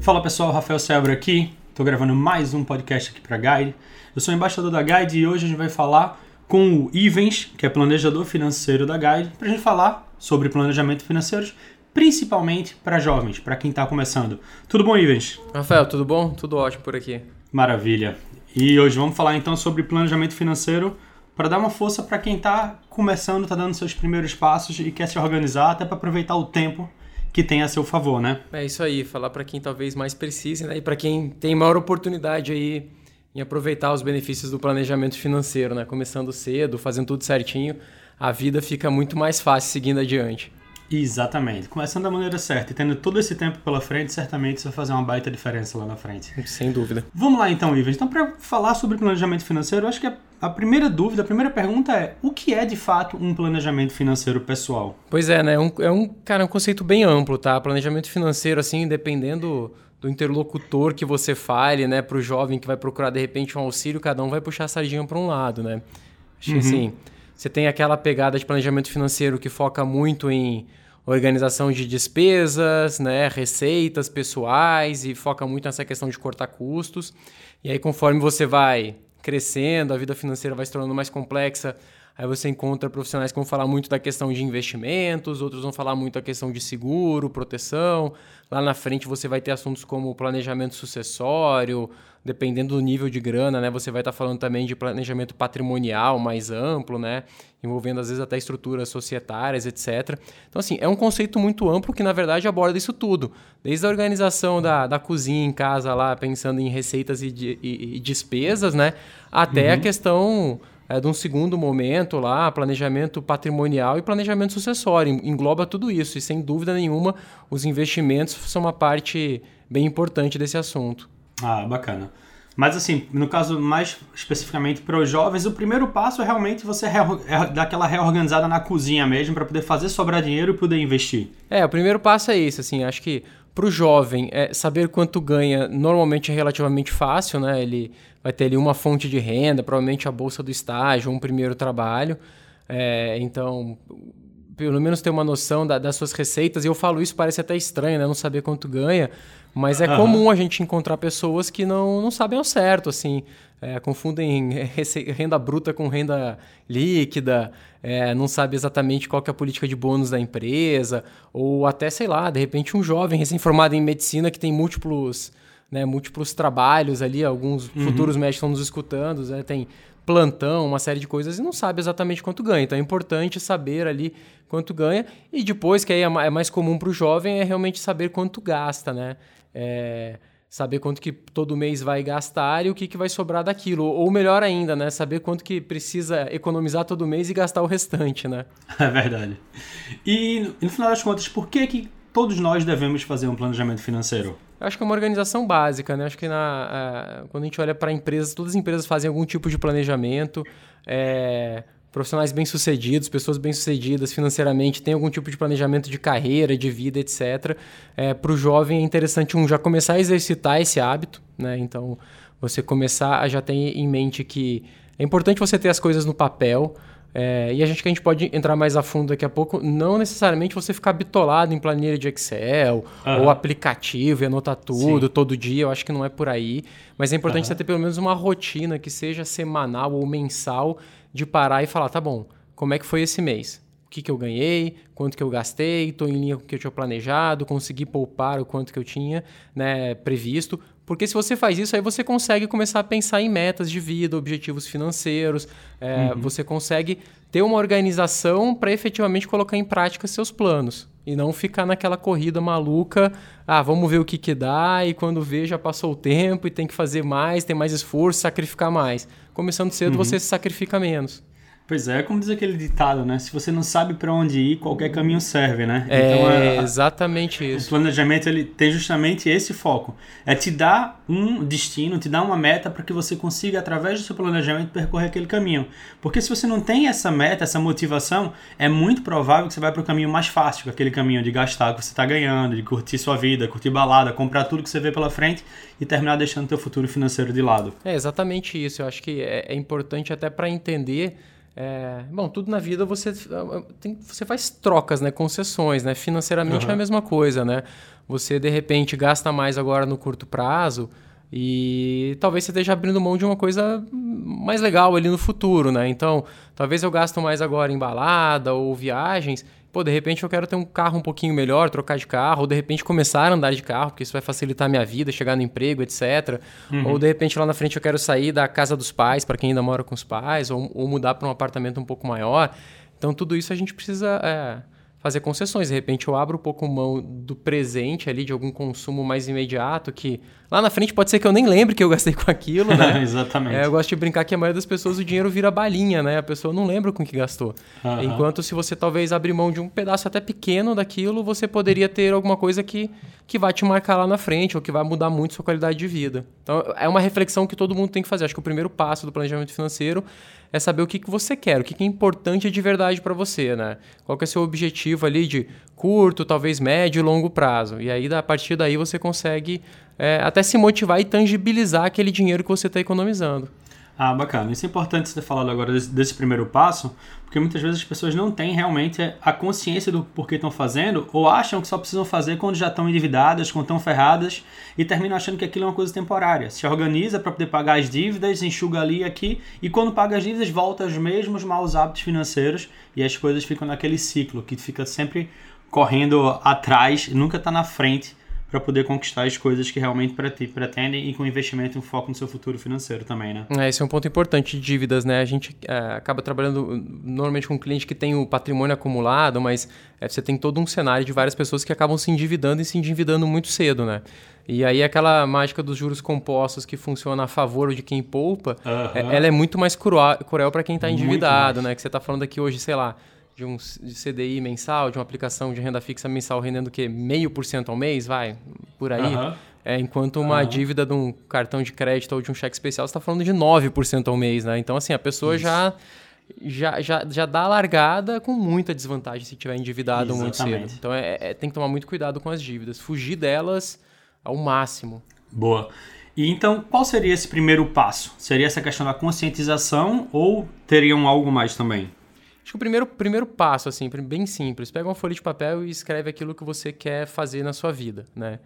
Fala pessoal, Rafael Sebra aqui. Estou gravando mais um podcast aqui para Guide. Eu sou embaixador da Guide e hoje a gente vai falar com o Ivens, que é planejador financeiro da Guide, para a gente falar sobre planejamento financeiro, principalmente para jovens, para quem está começando. Tudo bom, Ivens? Rafael, tudo bom? Tudo ótimo por aqui. Maravilha. E hoje vamos falar então sobre planejamento financeiro para dar uma força para quem está começando, está dando seus primeiros passos e quer se organizar, até para aproveitar o tempo que tem a seu favor, né? É isso aí, falar para quem talvez mais precise, né? E para quem tem maior oportunidade aí em aproveitar os benefícios do planejamento financeiro, né? Começando cedo, fazendo tudo certinho, a vida fica muito mais fácil seguindo adiante. Exatamente. Começando da maneira certa e tendo todo esse tempo pela frente, certamente isso vai fazer uma baita diferença lá na frente. Sem dúvida. Vamos lá então, Ivan. Então, para falar sobre planejamento financeiro, eu acho que a primeira dúvida, a primeira pergunta é: o que é de fato um planejamento financeiro pessoal? Pois é, né? É um, é um, cara, é um conceito bem amplo, tá? Planejamento financeiro, assim, dependendo do interlocutor que você fale, né, para o jovem que vai procurar de repente um auxílio, cada um vai puxar a sardinha para um lado, né? Acho uhum. que assim, você tem aquela pegada de planejamento financeiro que foca muito em organização de despesas, né, receitas pessoais e foca muito nessa questão de cortar custos. E aí, conforme você vai crescendo, a vida financeira vai se tornando mais complexa, Aí você encontra profissionais que vão falar muito da questão de investimentos, outros vão falar muito da questão de seguro, proteção. Lá na frente você vai ter assuntos como planejamento sucessório, dependendo do nível de grana, né? Você vai estar falando também de planejamento patrimonial mais amplo, né? Envolvendo às vezes até estruturas societárias, etc. Então, assim, é um conceito muito amplo que, na verdade, aborda isso tudo. Desde a organização da, da cozinha em casa lá, pensando em receitas e, e, e despesas, né? Até uhum. a questão é, de um segundo momento lá, planejamento patrimonial e planejamento sucessório. Engloba tudo isso e, sem dúvida nenhuma, os investimentos são uma parte bem importante desse assunto. Ah, bacana. Mas assim, no caso mais especificamente para os jovens, o primeiro passo é realmente você dar aquela reorganizada na cozinha mesmo para poder fazer sobrar dinheiro e poder investir. É, o primeiro passo é isso, assim, acho que para o jovem é saber quanto ganha normalmente é relativamente fácil, né? Ele vai ter ali uma fonte de renda, provavelmente a bolsa do estágio, um primeiro trabalho. É, então, pelo menos ter uma noção da, das suas receitas. E eu falo isso, parece até estranho, né? Não saber quanto ganha. Mas é uhum. comum a gente encontrar pessoas que não, não sabem ao certo, assim. É, confundem renda bruta com renda líquida, é, não sabe exatamente qual é a política de bônus da empresa, ou até, sei lá, de repente um jovem recém-formado em medicina que tem múltiplos né, múltiplos trabalhos ali, alguns uhum. futuros médicos estão nos escutando, né, tem plantão, uma série de coisas e não sabe exatamente quanto ganha. Então é importante saber ali quanto ganha e depois, que aí é, é mais comum para o jovem, é realmente saber quanto gasta, né? É, saber quanto que todo mês vai gastar e o que, que vai sobrar daquilo. Ou melhor ainda, né? Saber quanto que precisa economizar todo mês e gastar o restante, né? É verdade. E no final das contas, por que, que todos nós devemos fazer um planejamento financeiro? Eu acho que é uma organização básica, né? Acho que na, quando a gente olha para empresas, todas as empresas fazem algum tipo de planejamento. É, profissionais bem-sucedidos, pessoas bem-sucedidas financeiramente, têm algum tipo de planejamento de carreira, de vida, etc. É, para o jovem é interessante um já começar a exercitar esse hábito, né? Então, você começar a já ter em mente que é importante você ter as coisas no papel, é, e a gente que a gente pode entrar mais a fundo daqui a pouco, não necessariamente você ficar bitolado em planilha de Excel uhum. ou aplicativo e anotar tudo Sim. todo dia, eu acho que não é por aí. Mas é importante uhum. você ter pelo menos uma rotina que seja semanal ou mensal de parar e falar, tá bom, como é que foi esse mês? O que, que eu ganhei, quanto que eu gastei, estou em linha com o que eu tinha planejado, consegui poupar o quanto que eu tinha né, previsto. Porque se você faz isso, aí você consegue começar a pensar em metas de vida, objetivos financeiros, é, uhum. você consegue ter uma organização para efetivamente colocar em prática seus planos. E não ficar naquela corrida maluca, ah, vamos ver o que, que dá, e quando vê já passou o tempo e tem que fazer mais, tem mais esforço, sacrificar mais. Começando cedo, uhum. você se sacrifica menos. Pois é, como diz aquele ditado, né? Se você não sabe para onde ir, qualquer caminho serve, né? É, então, é exatamente isso. O planejamento ele tem justamente esse foco, é te dar um destino, te dar uma meta para que você consiga através do seu planejamento percorrer aquele caminho. Porque se você não tem essa meta, essa motivação, é muito provável que você vai para o caminho mais fácil, aquele caminho de gastar o que você está ganhando, de curtir sua vida, curtir balada, comprar tudo que você vê pela frente e terminar deixando teu futuro financeiro de lado. É exatamente isso. Eu acho que é, é importante até para entender É, bom, tudo na vida você, tem, você faz trocas, né? Concessões, né? Financeiramente uhum. é a mesma coisa, né? Você, de repente, gasta mais agora no curto prazo e talvez você esteja abrindo mão de uma coisa mais legal ali no futuro, né? Então, talvez eu gasto mais agora em balada ou viagens pô, de repente eu quero ter um carro um pouquinho melhor, trocar de carro, ou de repente começar a andar de carro, porque isso vai facilitar a minha vida, chegar no emprego, etc. Uhum. Ou de repente lá na frente eu quero sair da casa dos pais, para quem ainda mora com os pais, ou, ou mudar para um apartamento um pouco maior. Então tudo isso a gente precisa é, fazer concessões. De repente eu abro um pouco mão do presente ali, de algum consumo mais imediato, que lá na frente pode ser que eu nem lembre que eu gastei com aquilo, né? Exatamente. É, eu gosto de brincar que a maioria das pessoas o dinheiro vira balinha, né? A pessoa não lembra com que gastou. Uhum. Enquanto se você talvez abrir mão de um pedaço até pequeno daquilo, você poderia ter alguma coisa que, que vai te marcar lá na frente, ou que vai mudar muito sua qualidade de vida. Então é uma reflexão que todo mundo tem que fazer. Acho que o primeiro passo do planejamento financeiro é saber o que, que você quer, o que, que é importante de verdade para você, né? Qual que é o seu objetivo ali de curto, talvez médio e longo prazo. E aí, a partir daí, você consegue é, até se motivar e tangibilizar aquele dinheiro que você está economizando. Ah, bacana. Isso é importante você ter falado agora desse, desse, primeiro passo, porque muitas vezes as pessoas não têm realmente a consciência do porquê estão fazendo ou acham que só precisam fazer quando já estão endividadas, quando estão ferradas e terminam achando que aquilo é uma coisa temporária. Se organiza para poder pagar as dívidas, enxuga ali e aqui e quando paga as dívidas volta aos mesmos maus hábitos financeiros e as coisas ficam naquele ciclo que fica sempre correndo atrás, nunca está na frente para poder conquistar as coisas que realmente pretendem e com investimento e um foco no seu futuro financeiro também, né? É, esse é um ponto importante de dívidas, né? A gente é, acaba trabalhando normalmente com um cliente que tem o patrimônio acumulado, mas é, você tem todo um cenário de várias pessoas que acabam se endividando e se endividando muito cedo, né? E aí aquela mágica dos juros compostos que funciona a favor de quem poupa, uhum. ela é muito mais cruel, cruel para quem está endividado, né? Que você está falando aqui hoje, sei lá, de um de CDI mensal, de uma aplicação de renda fixa mensal rendendo o quê? Meio por cento ao mês, vai, por aí. Uhum. É, enquanto uma uhum. dívida de um cartão de crédito ou de um cheque especial, você está falando de 9% ao mês, né? Então, assim, a pessoa já, já, já, já dá a largada com muita desvantagem se tiver endividado Exatamente. muito cedo. Então, é, é, tem que tomar muito cuidado com as dívidas. Fugir delas ao máximo. Boa. E então, qual seria esse primeiro passo? Seria essa questão da conscientização ou teriam algo mais também? Acho que o primeiro, primeiro passo, assim, bem simples, pega uma folha de papel e escreve aquilo que você quer fazer na sua vida, né?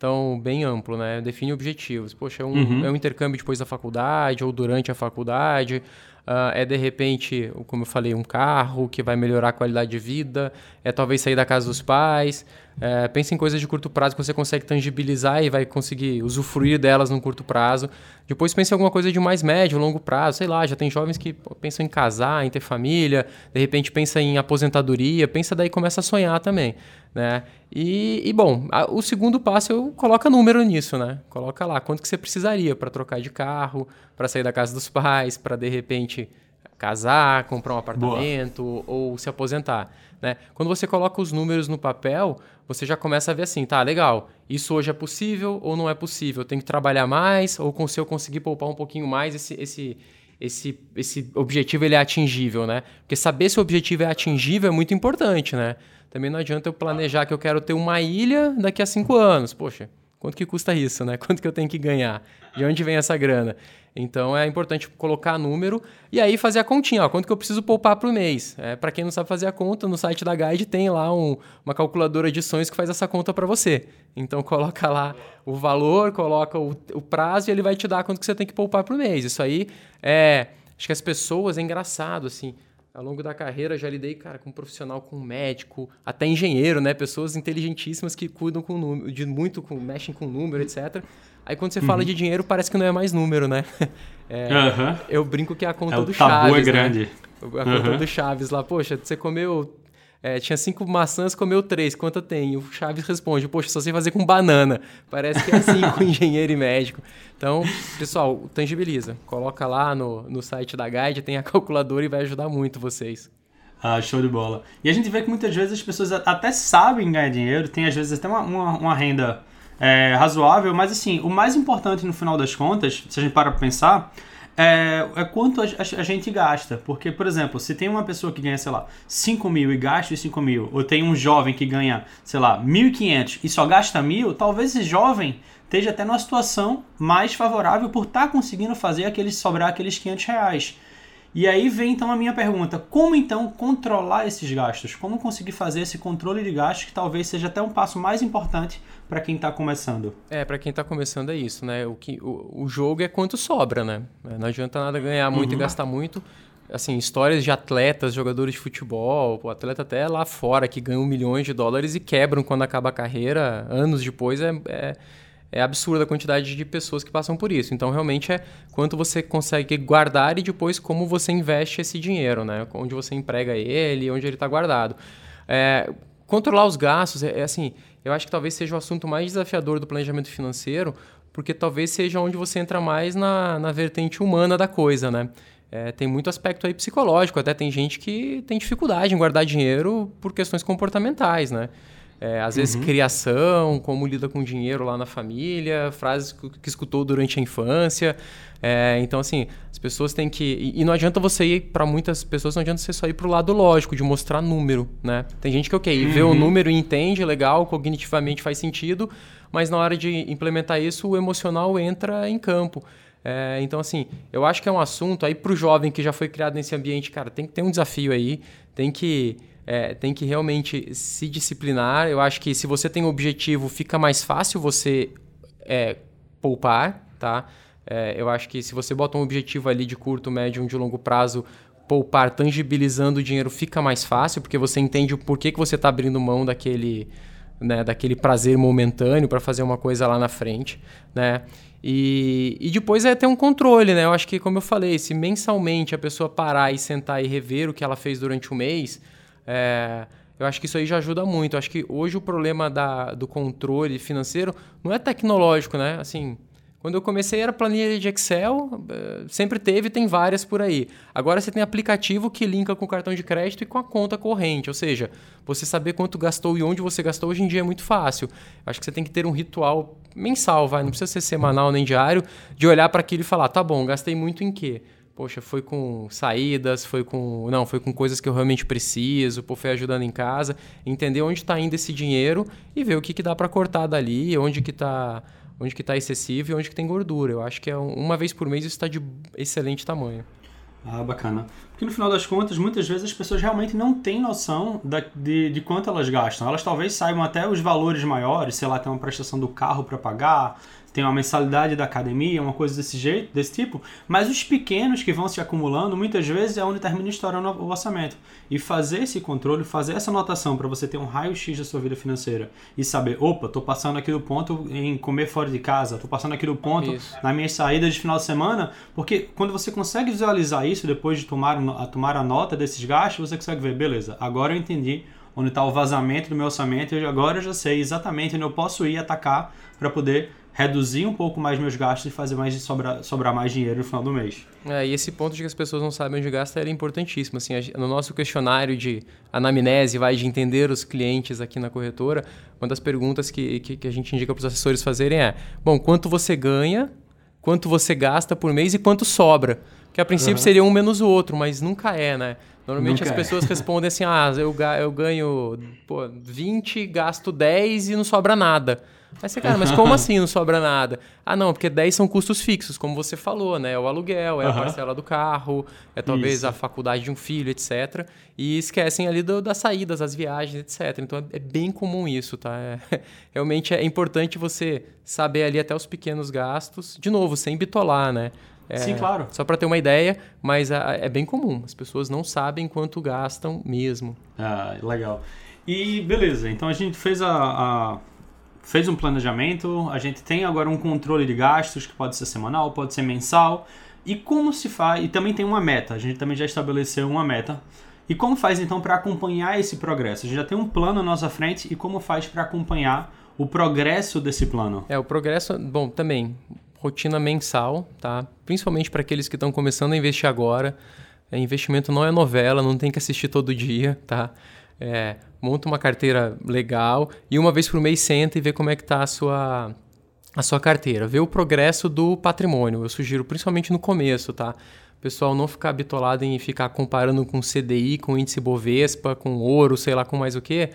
Então, bem amplo, né? Define objetivos. Poxa, é um, uhum. é um intercâmbio depois da faculdade ou durante a faculdade. Uh, é, de repente, como eu falei, um carro que vai melhorar a qualidade de vida. É talvez sair da casa dos pais. É, pense em coisas de curto prazo que você consegue tangibilizar e vai conseguir usufruir delas num curto prazo. Depois pense em alguma coisa de mais médio, longo prazo. Sei lá, já tem jovens que pensam em casar, em ter família. De repente pensa em aposentadoria. Pensa daí começa a sonhar também. Né? E, e bom, a, o segundo passo eu coloca número nisso, né? Coloca lá quanto que você precisaria para trocar de carro, para sair da casa dos pais, para de repente casar, comprar um apartamento Boa. ou se aposentar. Né? Quando você coloca os números no papel, você já começa a ver assim, tá, legal, isso hoje é possível ou não é possível? Eu tenho que trabalhar mais ou se eu conseguir poupar um pouquinho mais, esse, esse, esse, esse objetivo ele é atingível, né? Porque saber se o objetivo é atingível é muito importante, né? Também não adianta eu planejar que eu quero ter uma ilha daqui a cinco anos. Poxa, quanto que custa isso, né? Quanto que eu tenho que ganhar? De onde vem essa grana? Então é importante colocar número e aí fazer a continha, ó, quanto que eu preciso poupar por mês. É, para quem não sabe fazer a conta, no site da Guide tem lá um, uma calculadora de sonhos que faz essa conta para você. Então coloca lá o valor, coloca o, o, prazo e ele vai te dar quanto que você tem que poupar por mês. Isso aí é, acho que as pessoas é engraçado assim. Ao longo da carreira já lidei, cara, com um profissional, com um médico, até engenheiro, né? Pessoas inteligentíssimas que cuidam com número, de muito, com, mexem com número, etc. Aí quando você uhum. fala de dinheiro, parece que não é mais número, né? É, uhum. Eu brinco que é a conta é, do Chaves. O tabu é grande. Né? A conta uhum. do Chaves lá, poxa, você comeu. É, tinha cinco maçãs, comeu três, quanto tem? O Chaves responde, poxa, só sei fazer com banana. Parece que é assim com engenheiro e médico. Então, pessoal, tangibiliza. Coloca lá no, no site da Guide, tem a calculadora e vai ajudar muito vocês. Ah, show de bola. E a gente vê que muitas vezes as pessoas até sabem ganhar dinheiro, tem às vezes até uma, uma, uma renda é, razoável, mas assim, o mais importante no final das contas, se a gente para pra pensar, é, é quanto a, a, a, gente gasta. Porque, por exemplo, se tem uma pessoa que ganha, sei lá, 5 mil e gasta os 5 mil, ou tem um jovem que ganha, sei lá, 1.500 e só gasta mil, talvez esse jovem esteja até numa situação mais favorável por estar tá conseguindo fazer aqueles sobrar aqueles 500 reais. E aí vem então a minha pergunta: como então controlar esses gastos? Como conseguir fazer esse controle de gastos que talvez seja até um passo mais importante para quem está começando? É, para quem está começando é isso, né? O, que, o, o jogo é quanto sobra, né? Não adianta nada ganhar muito uhum. e gastar muito. Assim, histórias de atletas, jogadores de futebol, o atleta até lá fora que ganham milhões de dólares e quebram quando acaba a carreira, anos depois, é, é é absurda a quantidade de pessoas que passam por isso. Então, realmente é quanto você consegue guardar e depois como você investe esse dinheiro, né? Onde você emprega ele, onde ele está guardado. É, controlar os gastos, é, é, assim, eu acho que talvez seja o assunto mais desafiador do planejamento financeiro, porque talvez seja onde você entra mais na, na vertente humana da coisa, né? É, tem muito aspecto aí psicológico, até tem gente que tem dificuldade em guardar dinheiro por questões comportamentais, né? É, às vezes, uhum. criação, como lida com dinheiro lá na família, frases que, que escutou durante a infância. É, então, assim, as pessoas têm que. E, e não adianta você ir, para muitas pessoas, não adianta você só ir para o lado lógico, de mostrar número, né? Tem gente que, ok, uhum. vê o número e entende, legal, cognitivamente faz sentido, mas na hora de implementar isso, o emocional entra em campo. É, então, assim, eu acho que é um assunto aí para o jovem que já foi criado nesse ambiente, cara, tem que ter um desafio aí, tem que é, tem que realmente se disciplinar. Eu acho que se você tem um objetivo, fica mais fácil você é, poupar, tá? É, eu acho que se você bota um objetivo ali de curto, médio, de longo prazo, poupar, tangibilizando o dinheiro, fica mais fácil, porque você entende o porquê que você está abrindo mão daquele, né, daquele prazer momentâneo para fazer uma coisa lá na frente, né? E, e depois é ter um controle, né? Eu acho que, como eu falei, se mensalmente a pessoa parar e sentar e rever o que ela fez durante o mês, é, eu acho que isso aí já ajuda muito. Eu acho que hoje o problema da, do controle financeiro não é tecnológico, né? Assim, quando eu comecei era planilha de Excel, é, sempre teve, tem várias por aí. Agora você tem aplicativo que linka com o cartão de crédito e com a conta corrente, ou seja, você saber quanto gastou e onde você gastou hoje em dia é muito fácil. Acho que você tem que ter um ritual mensal, vai, não precisa ser semanal nem diário, de olhar para aquilo e falar, tá bom, gastei muito em quê? Poxa, foi com saídas, foi com. Não, foi com coisas que eu realmente preciso, pô, foi ajudando em casa, entender onde está indo esse dinheiro e ver o que, que dá para cortar dali, onde que está onde que está excessivo e onde que tem gordura. Eu acho que é uma vez por mês isso está de excelente tamanho. Ah, bacana. Porque no final das contas, muitas vezes as pessoas realmente não têm noção da, de, de quanto elas gastam. Elas talvez saibam até os valores maiores, sei lá, tem uma prestação do carro para pagar, tem uma mensalidade da academia, uma coisa desse jeito, desse tipo, mas os pequenos que vão se acumulando, muitas vezes é onde termina estourando o orçamento. E fazer esse controle, fazer essa anotação para você ter um raio-x da sua vida financeira e saber, opa, tô passando aqui do ponto em comer fora de casa, tô passando aqui do ponto isso. na minha saída de final de semana, porque quando você consegue visualizar isso depois de tomar a, tomar a nota desses gastos, você consegue ver, beleza, agora eu entendi onde está o vazamento do meu orçamento e agora eu já sei exatamente onde eu posso ir atacar para poder reduzir um pouco mais meus gastos e fazer mais sobrar, sobrar mais dinheiro no final do mês. É, e esse ponto de que as pessoas não sabem onde gasta é importantíssimo. Assim, no nosso questionário de anamnese, vai de entender os clientes aqui na corretora, uma das perguntas que, que, que a gente indica para os assessores fazerem é: bom, quanto você ganha, quanto você gasta por mês e quanto sobra? Que a princípio uhum. seria um menos o outro, mas nunca é, né? Normalmente nunca as pessoas é. respondem assim: ah, eu, eu ganho pô, 20, gasto 10 e não sobra nada. Aí você, cara, mas como assim não sobra nada? Ah, não, porque 10 são custos fixos, como você falou, né? É o aluguel, é a parcela do carro, é talvez Isso. a faculdade de um filho, etc. E esquecem ali do, das saídas, das viagens, etc. Então é, é bem comum isso, tá? É, realmente é importante você saber ali até os pequenos gastos, de novo, sem bitolar, né? É, Sim, claro. Só para ter uma ideia, mas a, é bem comum. As pessoas não sabem quanto gastam mesmo. Ah, legal. E beleza, então a gente fez a, a fez um planejamento, a gente tem agora um controle de gastos que pode ser semanal, pode ser mensal. E como se faz? E também tem uma meta, a gente também já estabeleceu uma meta. E como faz então para acompanhar esse progresso? A gente já tem um plano à nossa frente e como faz para acompanhar o progresso desse plano? É, o progresso, bom, também rotina mensal, tá? Principalmente para aqueles que estão começando a investir agora. É, investimento não é novela, não tem que assistir todo dia, tá? É, monta uma carteira legal e uma vez por mês senta e vê como é que está a sua, a sua carteira. Vê o progresso do patrimônio. Eu sugiro principalmente no começo, tá? O pessoal não ficar bitolado em ficar comparando com CDI, com índice Bovespa, com ouro, sei lá com mais o que,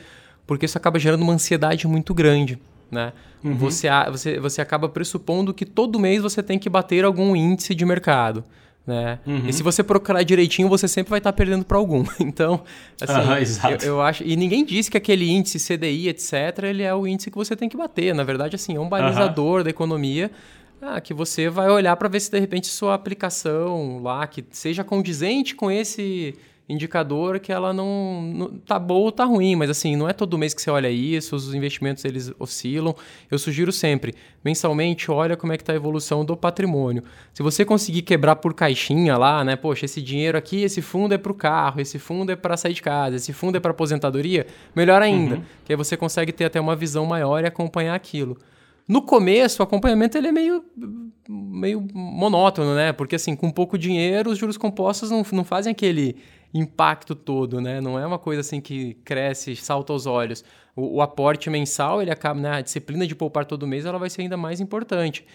porque isso acaba gerando uma ansiedade muito grande. Né? Uhum. Você, você, você acaba pressupondo que todo mês você tem que bater algum índice de mercado. Né? Uhum. E se você procurar direitinho, você sempre vai estar tá perdendo para algum. Então, assim, uhum, eu, eu, acho. E ninguém disse que aquele índice CDI, etc., ele é o índice que você tem que bater. Na verdade, assim, é um balizador uhum. da economia ah, que você vai olhar para ver se de repente sua aplicação lá que seja condizente com esse indicador que ela não, não tá boa ou tá ruim, mas assim, não é todo mês que você olha isso, os investimentos eles oscilam. Eu sugiro sempre, mensalmente, olha como é que tá a evolução do patrimônio. Se você conseguir quebrar por caixinha lá, né, poxa, esse dinheiro aqui, esse fundo é para o carro, esse fundo é para sair de casa, esse fundo é para aposentadoria, melhor ainda, uhum. que aí você consegue ter até uma visão maior e acompanhar aquilo. No começo, o acompanhamento ele é meio, meio monótono, né? Porque assim, com pouco dinheiro, os juros compostos não, não fazem aquele impacto todo, né? Não é uma coisa assim que cresce, salta aos olhos. O, o, aporte mensal, ele acaba, né? A disciplina de poupar todo mês, ela vai ser ainda mais importante.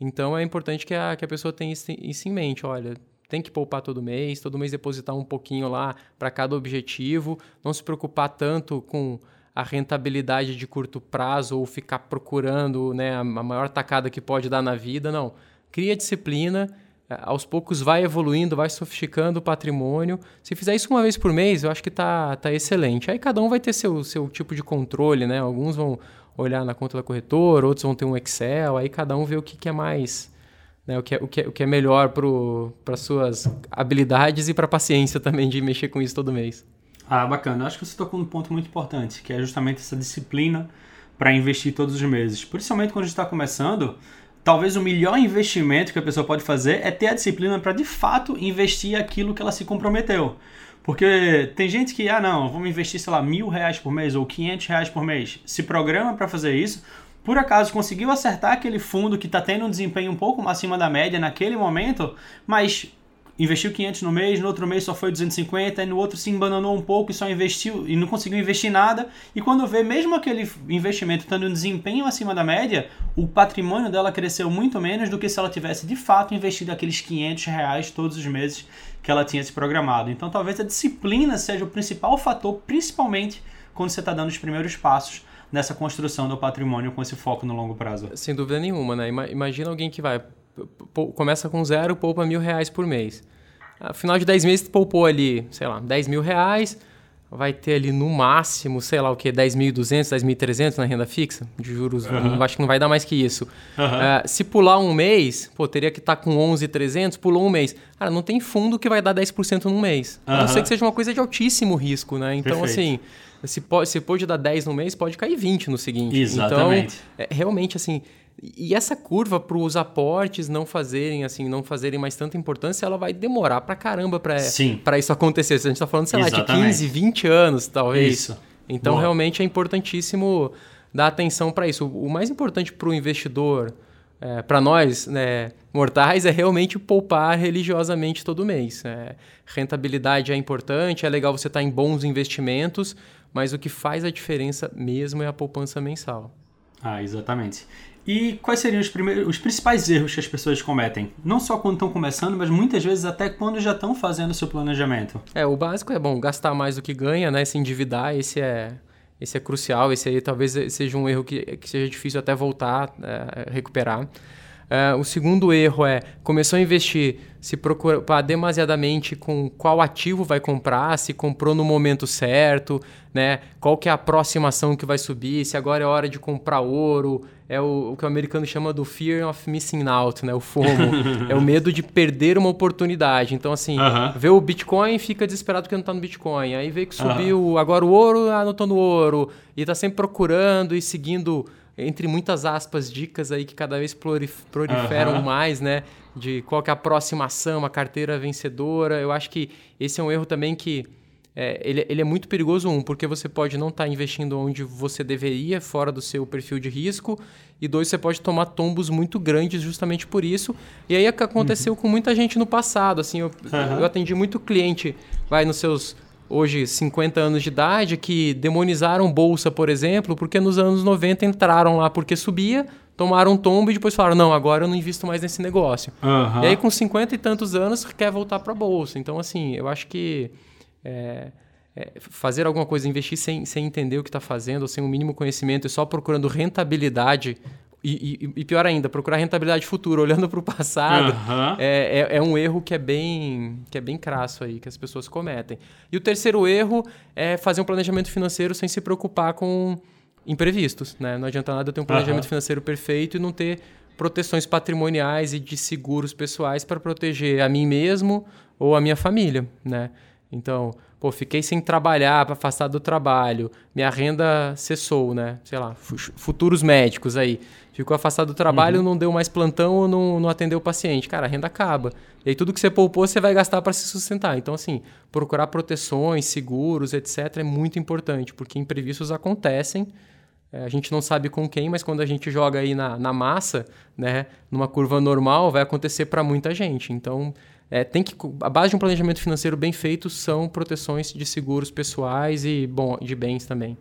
Então é importante que a, que a pessoa tenha isso, isso em mente. Olha, tem que poupar todo mês, todo mês depositar um pouquinho lá para cada objetivo, não se preocupar tanto com a rentabilidade de curto prazo ou ficar procurando né, a maior tacada que pode dar na vida. Não. Cria disciplina, aos poucos vai evoluindo, vai sofisticando o patrimônio. Se fizer isso uma vez por mês, eu acho que está tá excelente. Aí cada um vai ter seu, seu tipo de controle, né? Alguns vão olhar na conta da corretora, outros vão ter um Excel, aí cada um vê o que, que é mais. Né, o, que é, o, que é, o que é melhor para suas habilidades e para a paciência também de mexer com isso todo mês. Ah, bacana. Eu acho que você tocou um ponto muito importante, que é justamente essa disciplina para investir todos os meses. Principalmente quando a gente está começando, talvez o melhor investimento que a pessoa pode fazer é ter a disciplina para de fato investir aquilo que ela se comprometeu. Porque tem gente que, ah, não, vamos investir, sei lá, mil reais por mês ou quinhentos reais por mês. Se programa para fazer isso, por acaso conseguiu acertar aquele fundo que está tendo um desempenho um pouco acima da média naquele momento, mas investiu 500 no mês, no outro mês só foi 250, e no outro se embananou um pouco e só investiu e não conseguiu investir nada. E quando vê mesmo aquele investimento tendo um desempenho acima da média, o patrimônio dela cresceu muito menos do que se ela tivesse de fato investido aqueles 500 reais todos os meses que ela tinha se programado. Então talvez a disciplina seja o principal fator, principalmente quando você está dando os primeiros passos nessa construção do patrimônio com esse foco no longo prazo. Sem dúvida nenhuma, né? Imagina alguém que vai começa com zero, poupa mil reais por mês. No final de 10 meses, poupou ali, sei lá, 10 mil reais, vai ter ali no máximo, sei lá o que, 10.200, 10.300 na renda fixa, de juros, uhum. acho que não vai dar mais que isso. Uhum. Uh, se pular um mês, pô, teria que estar tá com 11.300, pulou um mês. Cara, não tem fundo que vai dar 10% num mês. Uhum. A não ser que seja uma coisa de altíssimo risco, né? Então, Perfeito. assim, se pode, se pode dar 10 no mês, pode cair 20 no seguinte. Exatamente. Então, é, realmente, assim, e essa curva para os aportes não fazerem assim, não fazerem mais tanta importância, ela vai demorar para caramba para isso acontecer. Se a gente está falando, sei Exatamente. lá, de 15, 20 anos, talvez. Isso. Então, Boa. realmente é importantíssimo dar atenção para isso. O mais importante para o investidor, é, para nós, né, mortais, é realmente poupar religiosamente todo mês. É, rentabilidade é importante, é legal você estar tá em bons investimentos, mas o que faz a diferença mesmo é a poupança mensal. Ah, exatamente. E quais seriam os, primeiros, os principais erros que as pessoas cometem? Não só quando estão começando, mas muitas vezes até quando já estão fazendo o seu planejamento. É, o básico é bom, gastar mais do que ganha, né? Se endividar, esse é, esse é crucial. Esse aí talvez seja um erro que, que seja difícil até voltar, é, recuperar. É, o segundo erro é começou a investir, se preocupar demasiadamente com qual ativo vai comprar, se comprou no momento certo, né? Qual que é a próxima ação que vai subir, se agora é hora de comprar ouro, é o, o que o americano chama do fear of missing out, né? O FOMO, é o medo de perder uma oportunidade. Então assim, uh -huh. vê o Bitcoin fica desesperado porque não está no Bitcoin, aí vê que subiu uh -huh. agora o ouro, ah, não tô no ouro e está sempre procurando e seguindo entre muitas aspas, dicas aí que cada vez proliferam uhum. mais, né? De qual que é a próxima ação, a carteira vencedora. Eu acho que esse é um erro também que é, ele, ele, é muito perigoso, um, porque você pode não estar tá investindo onde você deveria, fora do seu perfil de risco, e dois, você pode tomar tombos muito grandes justamente por isso. E aí é que aconteceu uhum. com muita gente no passado, assim, eu, uhum. eu atendi muito cliente, vai nos seus hoje 50 anos de idade que demonizaram bolsa, por exemplo, porque nos anos 90 entraram lá porque subia, tomaram um tombo e depois falaram: não, agora eu não invisto mais nesse negócio. Uhum. E aí, com 50 e tantos anos, quer voltar para a bolsa. Então, assim, eu acho que. É, é, fazer alguma coisa, investir sem, sem entender o que está fazendo, sem o um mínimo conhecimento e só procurando rentabilidade e, e, pior ainda, procurar rentabilidade futura olhando para o passado uhum. é, é, é, um erro que é bem que é bem crasso aí que as pessoas cometem. E o terceiro erro é fazer um planejamento financeiro sem se preocupar com imprevistos, né? Não adianta nada eu ter um planejamento uhum. financeiro perfeito e não ter proteções patrimoniais e de seguros pessoais para proteger a mim mesmo ou a minha família, né? Então, pô, fiquei sem trabalhar, para afastar do trabalho, minha renda cessou, né? Sei lá, futuros médicos aí. Ficou afastado do trabalho, uhum. não deu mais plantão ou não, não atendeu o paciente. Cara, a renda acaba. E aí tudo que você poupou, você vai gastar para se sustentar. Então, assim, procurar proteções, seguros, etc., é muito importante, porque imprevistos acontecem. É, a gente não sabe com quem, mas quando a gente joga aí na, na massa, né, numa curva normal, vai acontecer para muita gente. Então, é, tem que a base de um planejamento financeiro bem feito são proteções de seguros pessoais e bom de bens também.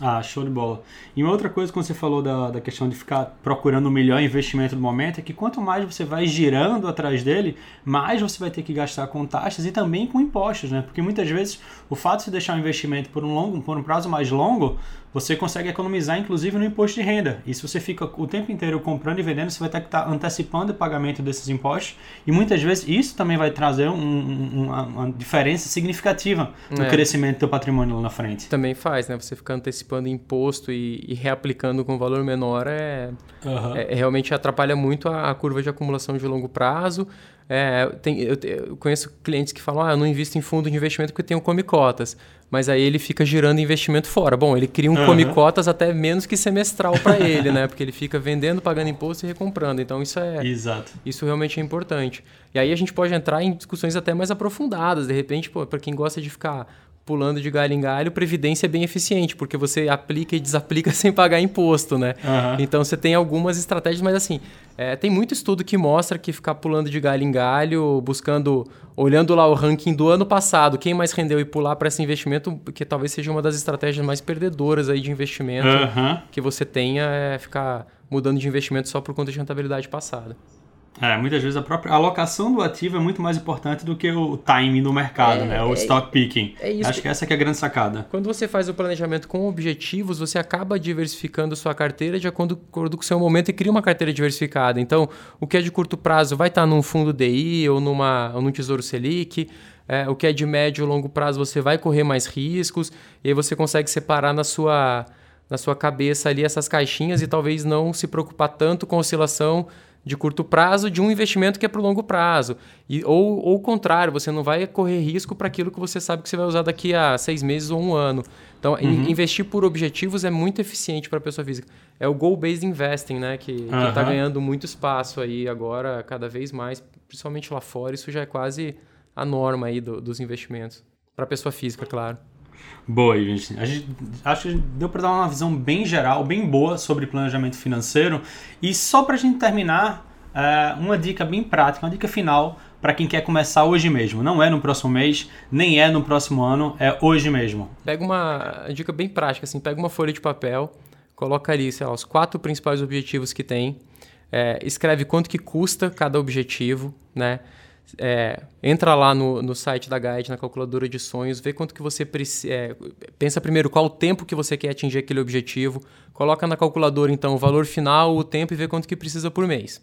Ah, show de bola. E uma outra coisa que você falou da, da questão de ficar procurando o melhor investimento do momento é que quanto mais você vai girando atrás dele, mais você vai ter que gastar com taxas e também com impostos, né? Porque muitas vezes o fato de deixar um investimento por um longo, por um prazo mais longo, você consegue economizar inclusive no imposto de renda. E se você fica o tempo inteiro comprando e vendendo, você vai ter que estar antecipando o pagamento desses impostos. E muitas vezes isso também vai trazer um, um, uma, uma, diferença significativa no é. crescimento do teu patrimônio lá na frente. Também faz, né? Você ficar antecipando imposto e, e reaplicando com valor menor é, uhum. é, realmente atrapalha muito a, a curva de acumulação de longo prazo. É, tem, eu, eu, conheço clientes que falam, ah, eu não invisto em fundo de investimento porque tenho come cotas. Mas aí ele fica girando investimento fora. Bom, ele cria um uhum. come cotas até menos que semestral para ele, né? Porque ele fica vendendo, pagando imposto e recomprando. Então isso é. Exato. Isso realmente é importante. E aí a gente pode entrar em discussões até mais aprofundadas. De repente, para quem gosta de ficar pulando de galho em galho, previdência é bem eficiente, porque você aplica e desaplica sem pagar imposto, né? Uhum. Então você tem algumas estratégias, mas assim, é, tem muito estudo que mostra que ficar pulando de galho em galho, buscando, olhando lá o ranking do ano passado, quem mais rendeu e pular para esse investimento, que talvez seja uma das estratégias mais perdedoras aí de investimento uhum. que você tenha, é ficar mudando de investimento só por conta de rentabilidade passada. É, muitas vezes a própria alocação do ativo é muito mais importante do que o timing do mercado, é, né? O é, stock picking. É isso Acho que essa que é a grande sacada. Quando você faz o planejamento com objetivos, você acaba diversificando sua carteira de acordo com o seu momento e cria uma carteira diversificada. Então, o que é de curto prazo vai estar num fundo DI ou, numa, ou num Tesouro Selic. É, o que é de médio ou longo prazo você vai correr mais riscos. E aí você consegue separar na sua, na sua cabeça ali essas caixinhas e talvez não se preocupar tanto com oscilação de curto prazo de um investimento que é para o longo prazo. E, ou, ou o contrário, você não vai correr risco para aquilo que você sabe que você vai usar daqui a seis meses ou um ano. Então, uhum. investir por objetivos é muito eficiente para a pessoa física. É o goal-based investing, né? Que uhum. está ganhando muito espaço aí agora, cada vez mais, principalmente lá fora. Isso já é quase a norma aí do, dos investimentos. Para a pessoa física, claro. Boa, gente. A gente acho que deu para dar uma visão bem geral, bem boa sobre planejamento financeiro. E só para a gente terminar, é, uma dica bem prática, uma dica final para quem quer começar hoje mesmo. Não é no próximo mês, nem é no próximo ano, é hoje mesmo. Pega uma dica bem prática, assim, pega uma folha de papel, coloca ali, sei lá, os quatro principais objetivos que tem, é, escreve quanto que custa cada objetivo, né? É, entra lá no, no site da Guide, na calculadora de sonhos, vê quanto que você precisa. É, pensa primeiro qual o tempo que você quer atingir aquele objetivo. Coloca na calculadora, então, o valor final, o tempo e vê quanto que precisa por mês.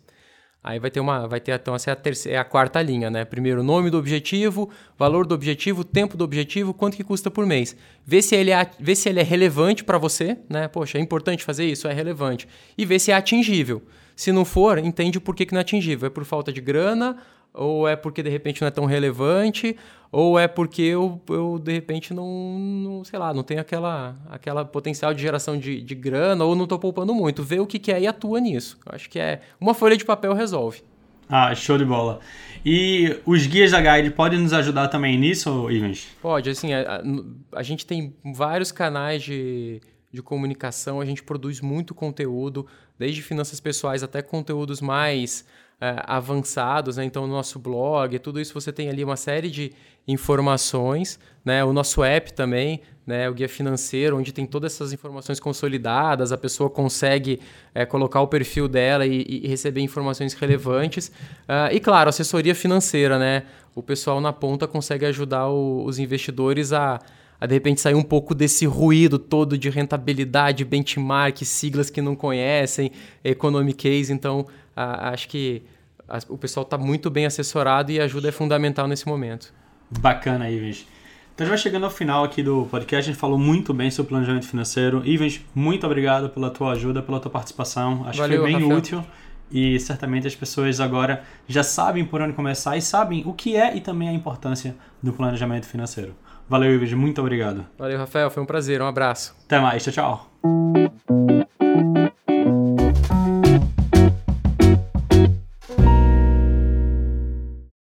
Aí vai ter uma. Vai ter, então, essa é a, terceira, é a quarta linha, né? Primeiro, nome do objetivo, valor do objetivo, tempo do objetivo, quanto que custa por mês. Vê se ele é, vê se ele é relevante para você, né? Poxa, é importante fazer isso, é relevante. E vê se é atingível. Se não for, entende por que, que não é atingível. É por falta de grana ou é porque de repente não é tão relevante, ou é porque eu, eu de repente não, não, sei lá, não tenho aquela, aquela potencial de geração de, de grana, ou não estou poupando muito. Vê o que, que é e atua nisso. acho que é uma folha de papel resolve. Ah, show de bola. E os guias da Guide podem nos ajudar também nisso, Ivens? Pode, assim, a, a, a gente tem vários canais de, de comunicação, a gente produz muito conteúdo, desde finanças pessoais até conteúdos mais é, avançados, né? então o nosso blog, tudo isso você tem ali uma série de informações, né? o nosso app também, né? o guia financeiro, onde tem todas essas informações consolidadas, a pessoa consegue é, colocar o perfil dela e, e receber informações relevantes. Uh, e claro, assessoria financeira, né? o pessoal na ponta consegue ajudar o, os investidores a a de repente sair um pouco desse ruído todo de rentabilidade, benchmark, siglas que não conhecem, economic case. Então, a, acho que a, o pessoal está muito bem assessorado e a ajuda é fundamental nesse momento. Bacana, Ivens. Então, já vai chegando ao final aqui do podcast. A gente falou muito bem sobre planejamento financeiro. Ivens, muito obrigado pela tua ajuda, pela tua participação. Acho Valeu, que foi bem Rafael. útil e certamente as pessoas agora já sabem por onde começar e sabem o que é e também a importância do planejamento financeiro. Valeu, Ivens, muito obrigado. Valeu, Rafael, foi um prazer, um abraço. Até mais, tchau, tchau.